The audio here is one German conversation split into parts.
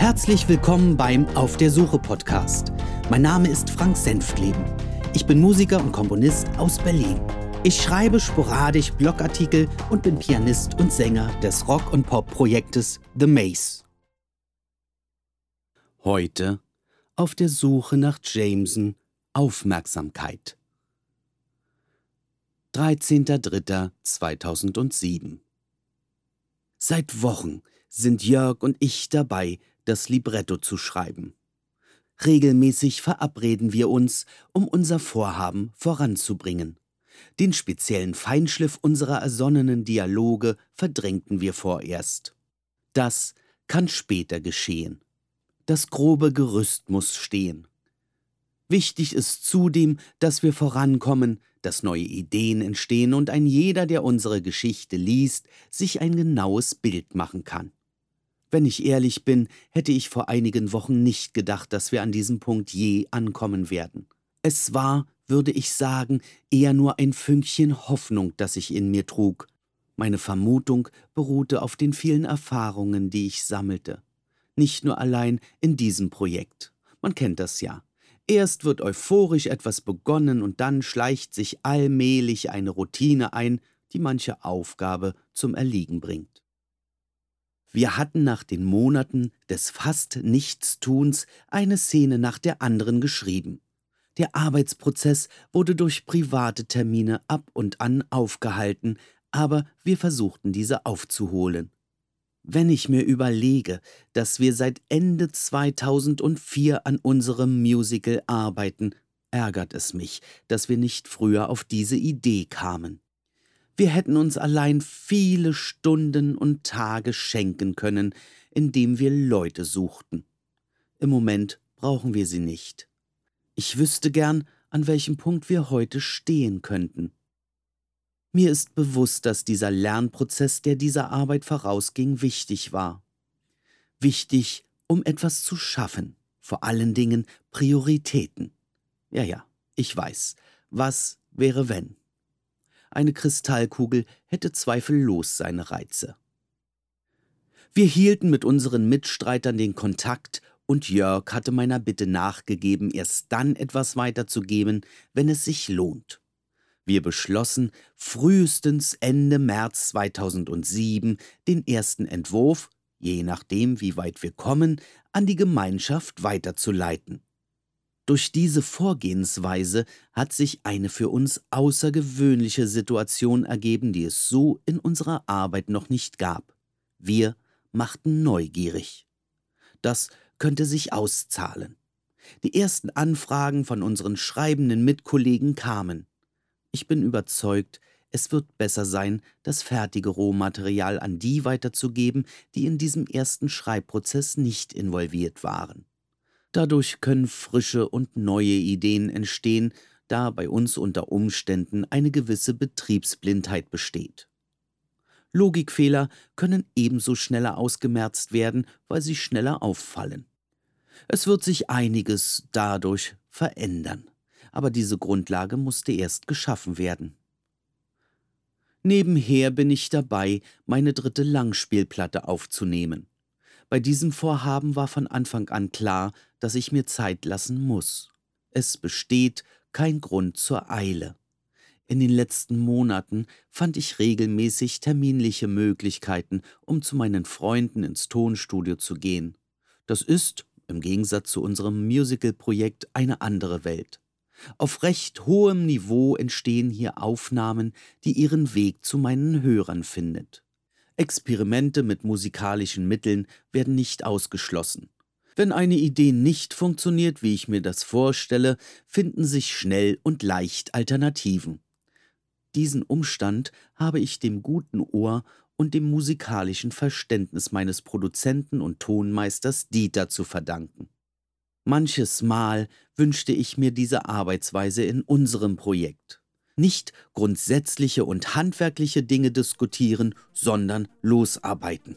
Herzlich willkommen beim Auf der Suche Podcast. Mein Name ist Frank Senftleben. Ich bin Musiker und Komponist aus Berlin. Ich schreibe sporadisch Blogartikel und bin Pianist und Sänger des Rock- und Pop-Projektes The Maze. Heute auf der Suche nach Jameson Aufmerksamkeit. 13.03.2007 Seit Wochen sind Jörg und ich dabei, das Libretto zu schreiben. Regelmäßig verabreden wir uns, um unser Vorhaben voranzubringen. Den speziellen Feinschliff unserer ersonnenen Dialoge verdrängten wir vorerst. Das kann später geschehen. Das grobe Gerüst muss stehen. Wichtig ist zudem, dass wir vorankommen, dass neue Ideen entstehen und ein jeder, der unsere Geschichte liest, sich ein genaues Bild machen kann. Wenn ich ehrlich bin, hätte ich vor einigen Wochen nicht gedacht, dass wir an diesem Punkt je ankommen werden. Es war, würde ich sagen, eher nur ein Fünkchen Hoffnung, das ich in mir trug. Meine Vermutung beruhte auf den vielen Erfahrungen, die ich sammelte. Nicht nur allein in diesem Projekt. Man kennt das ja. Erst wird euphorisch etwas begonnen und dann schleicht sich allmählich eine Routine ein, die manche Aufgabe zum Erliegen bringt. Wir hatten nach den Monaten des fast Nichtstuns eine Szene nach der anderen geschrieben. Der Arbeitsprozess wurde durch private Termine ab und an aufgehalten, aber wir versuchten diese aufzuholen. Wenn ich mir überlege, dass wir seit Ende 2004 an unserem Musical arbeiten, ärgert es mich, dass wir nicht früher auf diese Idee kamen. Wir hätten uns allein viele Stunden und Tage schenken können, indem wir Leute suchten. Im Moment brauchen wir sie nicht. Ich wüsste gern, an welchem Punkt wir heute stehen könnten. Mir ist bewusst, dass dieser Lernprozess, der dieser Arbeit vorausging, wichtig war. Wichtig, um etwas zu schaffen, vor allen Dingen Prioritäten. Ja, ja, ich weiß. Was wäre wenn? Eine Kristallkugel hätte zweifellos seine Reize. Wir hielten mit unseren Mitstreitern den Kontakt und Jörg hatte meiner Bitte nachgegeben, erst dann etwas weiterzugeben, wenn es sich lohnt. Wir beschlossen, frühestens Ende März 2007 den ersten Entwurf, je nachdem, wie weit wir kommen, an die Gemeinschaft weiterzuleiten. Durch diese Vorgehensweise hat sich eine für uns außergewöhnliche Situation ergeben, die es so in unserer Arbeit noch nicht gab. Wir machten neugierig. Das könnte sich auszahlen. Die ersten Anfragen von unseren schreibenden Mitkollegen kamen. Ich bin überzeugt, es wird besser sein, das fertige Rohmaterial an die weiterzugeben, die in diesem ersten Schreibprozess nicht involviert waren. Dadurch können frische und neue Ideen entstehen, da bei uns unter Umständen eine gewisse Betriebsblindheit besteht. Logikfehler können ebenso schneller ausgemerzt werden, weil sie schneller auffallen. Es wird sich einiges dadurch verändern, aber diese Grundlage musste erst geschaffen werden. Nebenher bin ich dabei, meine dritte Langspielplatte aufzunehmen. Bei diesem Vorhaben war von Anfang an klar, dass ich mir Zeit lassen muss. Es besteht kein Grund zur Eile. In den letzten Monaten fand ich regelmäßig terminliche Möglichkeiten, um zu meinen Freunden ins Tonstudio zu gehen. Das ist, im Gegensatz zu unserem Musical-Projekt, eine andere Welt. Auf recht hohem Niveau entstehen hier Aufnahmen, die ihren Weg zu meinen Hörern findet. Experimente mit musikalischen Mitteln werden nicht ausgeschlossen. Wenn eine Idee nicht funktioniert, wie ich mir das vorstelle, finden sich schnell und leicht Alternativen. Diesen Umstand habe ich dem guten Ohr und dem musikalischen Verständnis meines Produzenten und Tonmeisters Dieter zu verdanken. Manches Mal wünschte ich mir diese Arbeitsweise in unserem Projekt nicht grundsätzliche und handwerkliche Dinge diskutieren, sondern losarbeiten.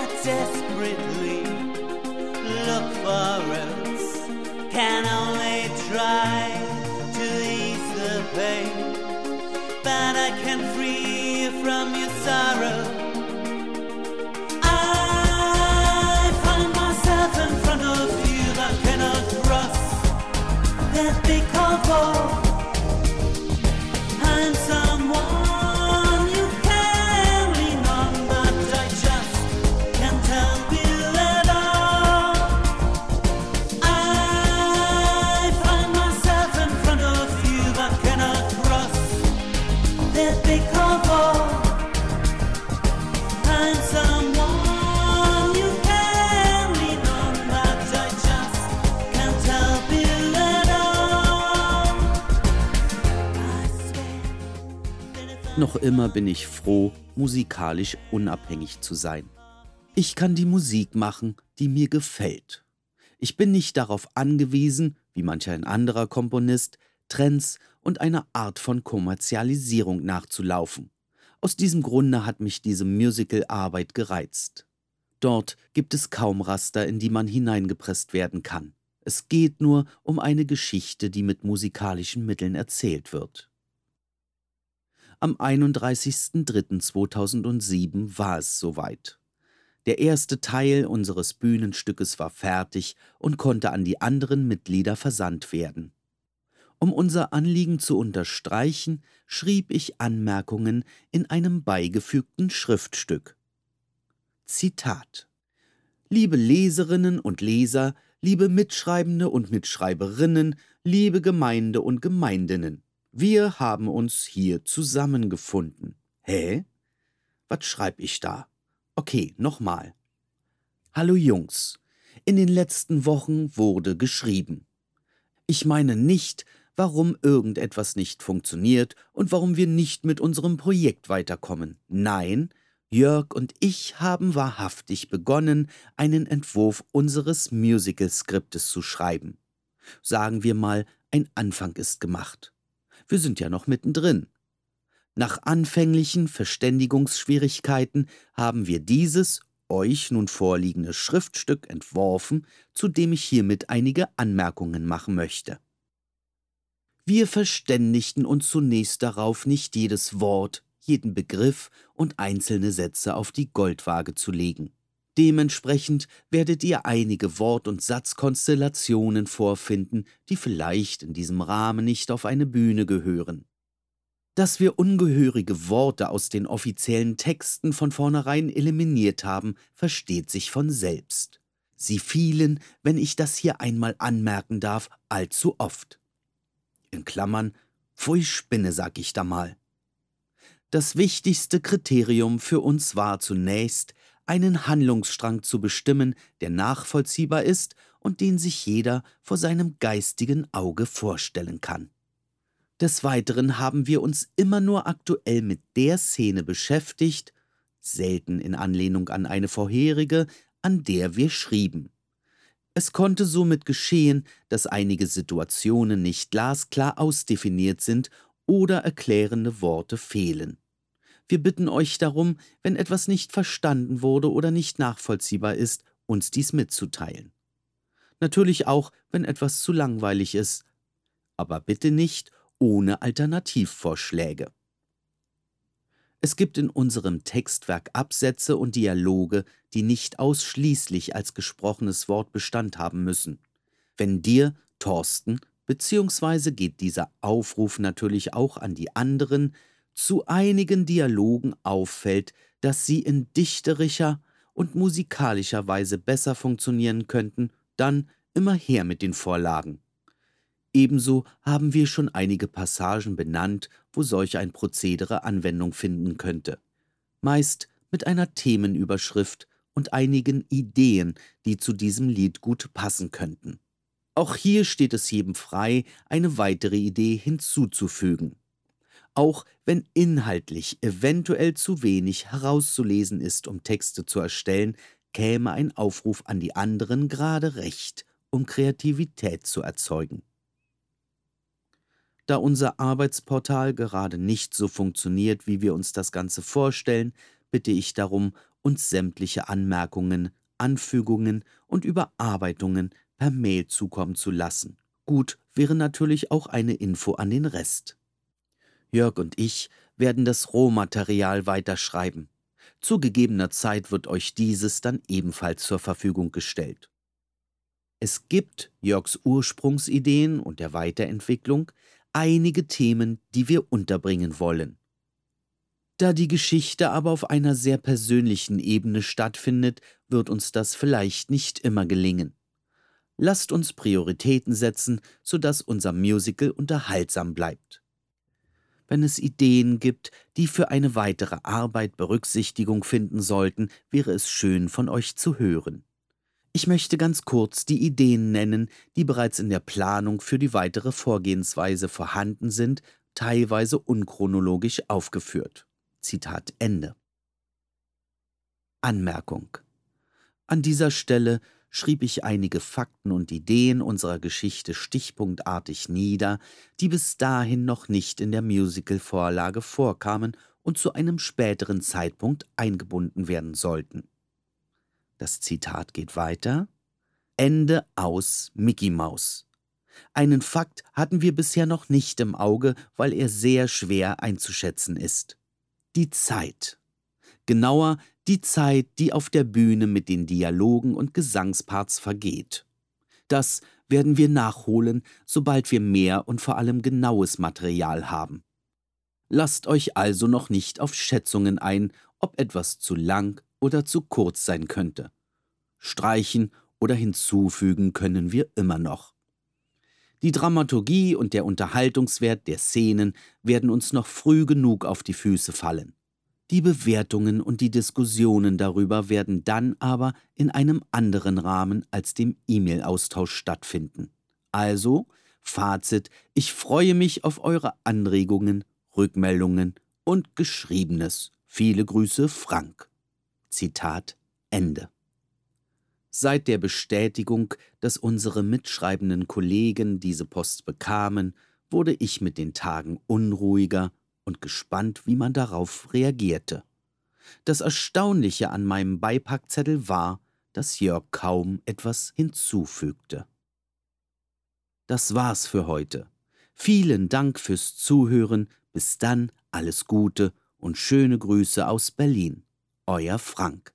but desperately look for us. Can only try to ease the pain, Noch immer bin ich froh, musikalisch unabhängig zu sein. Ich kann die Musik machen, die mir gefällt. Ich bin nicht darauf angewiesen, wie manch ein anderer Komponist, Trends und einer Art von Kommerzialisierung nachzulaufen. Aus diesem Grunde hat mich diese Musical-Arbeit gereizt. Dort gibt es kaum Raster, in die man hineingepresst werden kann. Es geht nur um eine Geschichte, die mit musikalischen Mitteln erzählt wird. Am 31.03.2007 war es soweit. Der erste Teil unseres Bühnenstückes war fertig und konnte an die anderen Mitglieder versandt werden. Um unser Anliegen zu unterstreichen, schrieb ich Anmerkungen in einem beigefügten Schriftstück. Zitat Liebe Leserinnen und Leser, liebe Mitschreibende und Mitschreiberinnen, liebe Gemeinde und Gemeindinnen, wir haben uns hier zusammengefunden. Hä? Was schreib ich da? Okay, nochmal. Hallo Jungs, in den letzten Wochen wurde geschrieben. Ich meine nicht, warum irgendetwas nicht funktioniert und warum wir nicht mit unserem Projekt weiterkommen. Nein, Jörg und ich haben wahrhaftig begonnen, einen Entwurf unseres Musical-Skriptes zu schreiben. Sagen wir mal, ein Anfang ist gemacht. Wir sind ja noch mittendrin. Nach anfänglichen Verständigungsschwierigkeiten haben wir dieses euch nun vorliegende Schriftstück entworfen, zu dem ich hiermit einige Anmerkungen machen möchte. Wir verständigten uns zunächst darauf, nicht jedes Wort, jeden Begriff und einzelne Sätze auf die Goldwaage zu legen. Dementsprechend werdet ihr einige Wort- und Satzkonstellationen vorfinden, die vielleicht in diesem Rahmen nicht auf eine Bühne gehören. Dass wir ungehörige Worte aus den offiziellen Texten von vornherein eliminiert haben, versteht sich von selbst. Sie fielen, wenn ich das hier einmal anmerken darf, allzu oft. In Klammern, pfui Spinne, sag ich da mal. Das wichtigste Kriterium für uns war zunächst, einen Handlungsstrang zu bestimmen, der nachvollziehbar ist und den sich jeder vor seinem geistigen Auge vorstellen kann. Des Weiteren haben wir uns immer nur aktuell mit der Szene beschäftigt, selten in Anlehnung an eine vorherige, an der wir schrieben. Es konnte somit geschehen, dass einige Situationen nicht glasklar ausdefiniert sind oder erklärende Worte fehlen. Wir bitten euch darum, wenn etwas nicht verstanden wurde oder nicht nachvollziehbar ist, uns dies mitzuteilen. Natürlich auch, wenn etwas zu langweilig ist, aber bitte nicht ohne Alternativvorschläge. Es gibt in unserem Textwerk Absätze und Dialoge, die nicht ausschließlich als gesprochenes Wort Bestand haben müssen. Wenn dir, Thorsten, beziehungsweise geht dieser Aufruf natürlich auch an die anderen, zu einigen Dialogen auffällt, dass sie in dichterischer und musikalischer Weise besser funktionieren könnten, dann immer her mit den Vorlagen. Ebenso haben wir schon einige Passagen benannt, wo solch ein Prozedere Anwendung finden könnte. Meist mit einer Themenüberschrift und einigen Ideen, die zu diesem Lied gut passen könnten. Auch hier steht es jedem frei, eine weitere Idee hinzuzufügen. Auch wenn inhaltlich eventuell zu wenig herauszulesen ist, um Texte zu erstellen, käme ein Aufruf an die anderen gerade recht, um Kreativität zu erzeugen. Da unser Arbeitsportal gerade nicht so funktioniert, wie wir uns das Ganze vorstellen, bitte ich darum, uns sämtliche Anmerkungen, Anfügungen und Überarbeitungen per Mail zukommen zu lassen. Gut wäre natürlich auch eine Info an den Rest. Jörg und ich werden das Rohmaterial weiterschreiben. Zu gegebener Zeit wird euch dieses dann ebenfalls zur Verfügung gestellt. Es gibt Jörgs Ursprungsideen und der Weiterentwicklung einige Themen, die wir unterbringen wollen. Da die Geschichte aber auf einer sehr persönlichen Ebene stattfindet, wird uns das vielleicht nicht immer gelingen. Lasst uns Prioritäten setzen, sodass unser Musical unterhaltsam bleibt. Wenn es Ideen gibt, die für eine weitere Arbeit Berücksichtigung finden sollten, wäre es schön von euch zu hören. Ich möchte ganz kurz die Ideen nennen, die bereits in der Planung für die weitere Vorgehensweise vorhanden sind, teilweise unchronologisch aufgeführt. Zitat Ende. Anmerkung. An dieser Stelle schrieb ich einige Fakten und Ideen unserer Geschichte stichpunktartig nieder, die bis dahin noch nicht in der Musical-Vorlage vorkamen und zu einem späteren Zeitpunkt eingebunden werden sollten. Das Zitat geht weiter. Ende aus Mickey Maus. Einen Fakt hatten wir bisher noch nicht im Auge, weil er sehr schwer einzuschätzen ist. Die Zeit. Genauer die Zeit, die auf der Bühne mit den Dialogen und Gesangsparts vergeht. Das werden wir nachholen, sobald wir mehr und vor allem genaues Material haben. Lasst euch also noch nicht auf Schätzungen ein, ob etwas zu lang oder zu kurz sein könnte. Streichen oder hinzufügen können wir immer noch. Die Dramaturgie und der Unterhaltungswert der Szenen werden uns noch früh genug auf die Füße fallen. Die Bewertungen und die Diskussionen darüber werden dann aber in einem anderen Rahmen als dem E-Mail-Austausch stattfinden. Also, Fazit, ich freue mich auf eure Anregungen, Rückmeldungen und Geschriebenes. Viele Grüße, Frank. Zitat Ende. Seit der Bestätigung, dass unsere mitschreibenden Kollegen diese Post bekamen, wurde ich mit den Tagen unruhiger und gespannt, wie man darauf reagierte. Das Erstaunliche an meinem Beipackzettel war, dass Jörg kaum etwas hinzufügte. Das war's für heute. Vielen Dank fürs Zuhören. Bis dann, alles Gute und schöne Grüße aus Berlin. Euer Frank.